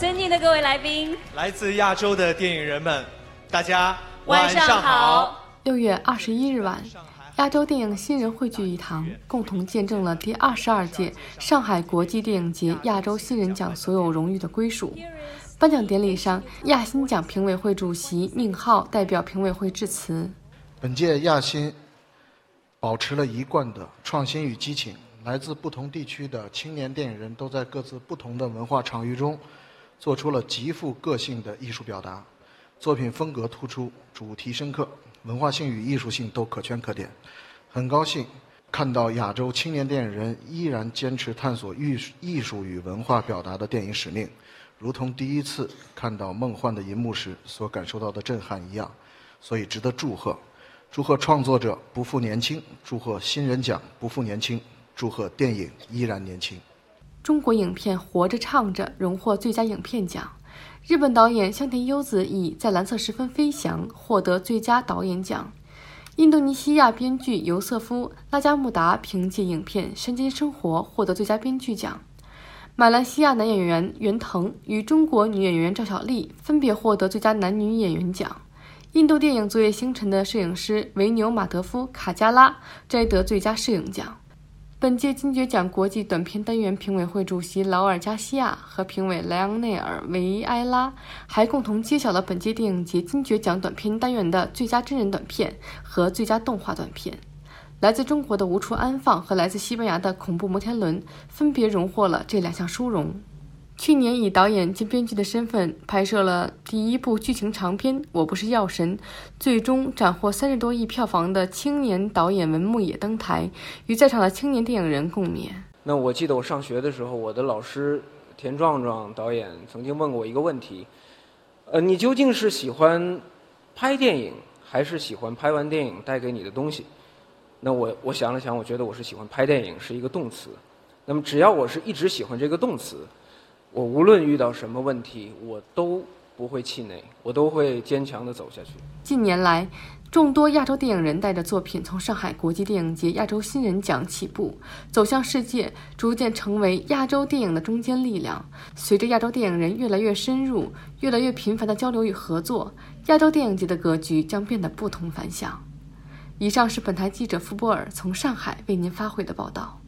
尊敬的各位来宾，来自亚洲的电影人们，大家晚上好。六月二十一日晚，亚洲电影新人汇聚一堂，共同见证了第二十二届上海国际电影节亚洲新人奖所有荣誉的归属。颁奖典礼上，亚新奖评委会主席宁浩代表评委会致辞。本届亚新保持了一贯的创新与激情，来自不同地区的青年电影人都在各自不同的文化场域中，做出了极富个性的艺术表达，作品风格突出，主题深刻，文化性与艺术性都可圈可点。很高兴看到亚洲青年电影人依然坚持探索艺术艺术与文化表达的电影使命，如同第一次看到《梦幻的银幕》时所感受到的震撼一样，所以值得祝贺。祝贺创作者不负年轻，祝贺新人奖不负年轻，祝贺电影依然年轻。中国影片《活着唱着》荣获最佳影片奖，日本导演香田优子以《在蓝色时分飞翔》获得最佳导演奖。印度尼西亚编剧尤瑟夫·拉加穆达凭借影片《山间生活》获得最佳编剧奖。马来西亚男演员袁腾与中国女演员赵小丽分别获得最佳男女演员奖。印度电影《昨夜星辰》的摄影师维纽马德夫·卡加拉摘得最佳摄影奖。本届金爵奖国际短片单元评委会主席劳尔·加西亚和评委莱昂内尔·维埃拉还共同揭晓了本届电影节金爵奖短片单元的最佳真人短片和最佳动画短片。来自中国的《无处安放》和来自西班牙的《恐怖摩天轮》分别荣获了这两项殊荣。去年以导演兼编剧的身份拍摄了第一部剧情长片《我不是药神》，最终斩获三十多亿票房的青年导演文牧野登台，与在场的青年电影人共勉。那我记得我上学的时候，我的老师田壮壮导演曾经问过我一个问题：呃，你究竟是喜欢拍电影，还是喜欢拍完电影带给你的东西？那我我想了想，我觉得我是喜欢拍电影，是一个动词。那么只要我是一直喜欢这个动词。我无论遇到什么问题，我都不会气馁，我都会坚强地走下去。近年来，众多亚洲电影人带着作品从上海国际电影节亚洲新人奖起步，走向世界，逐渐成为亚洲电影的中坚力量。随着亚洲电影人越来越深入、越来越频繁的交流与合作，亚洲电影节的格局将变得不同凡响。以上是本台记者傅波尔从上海为您发回的报道。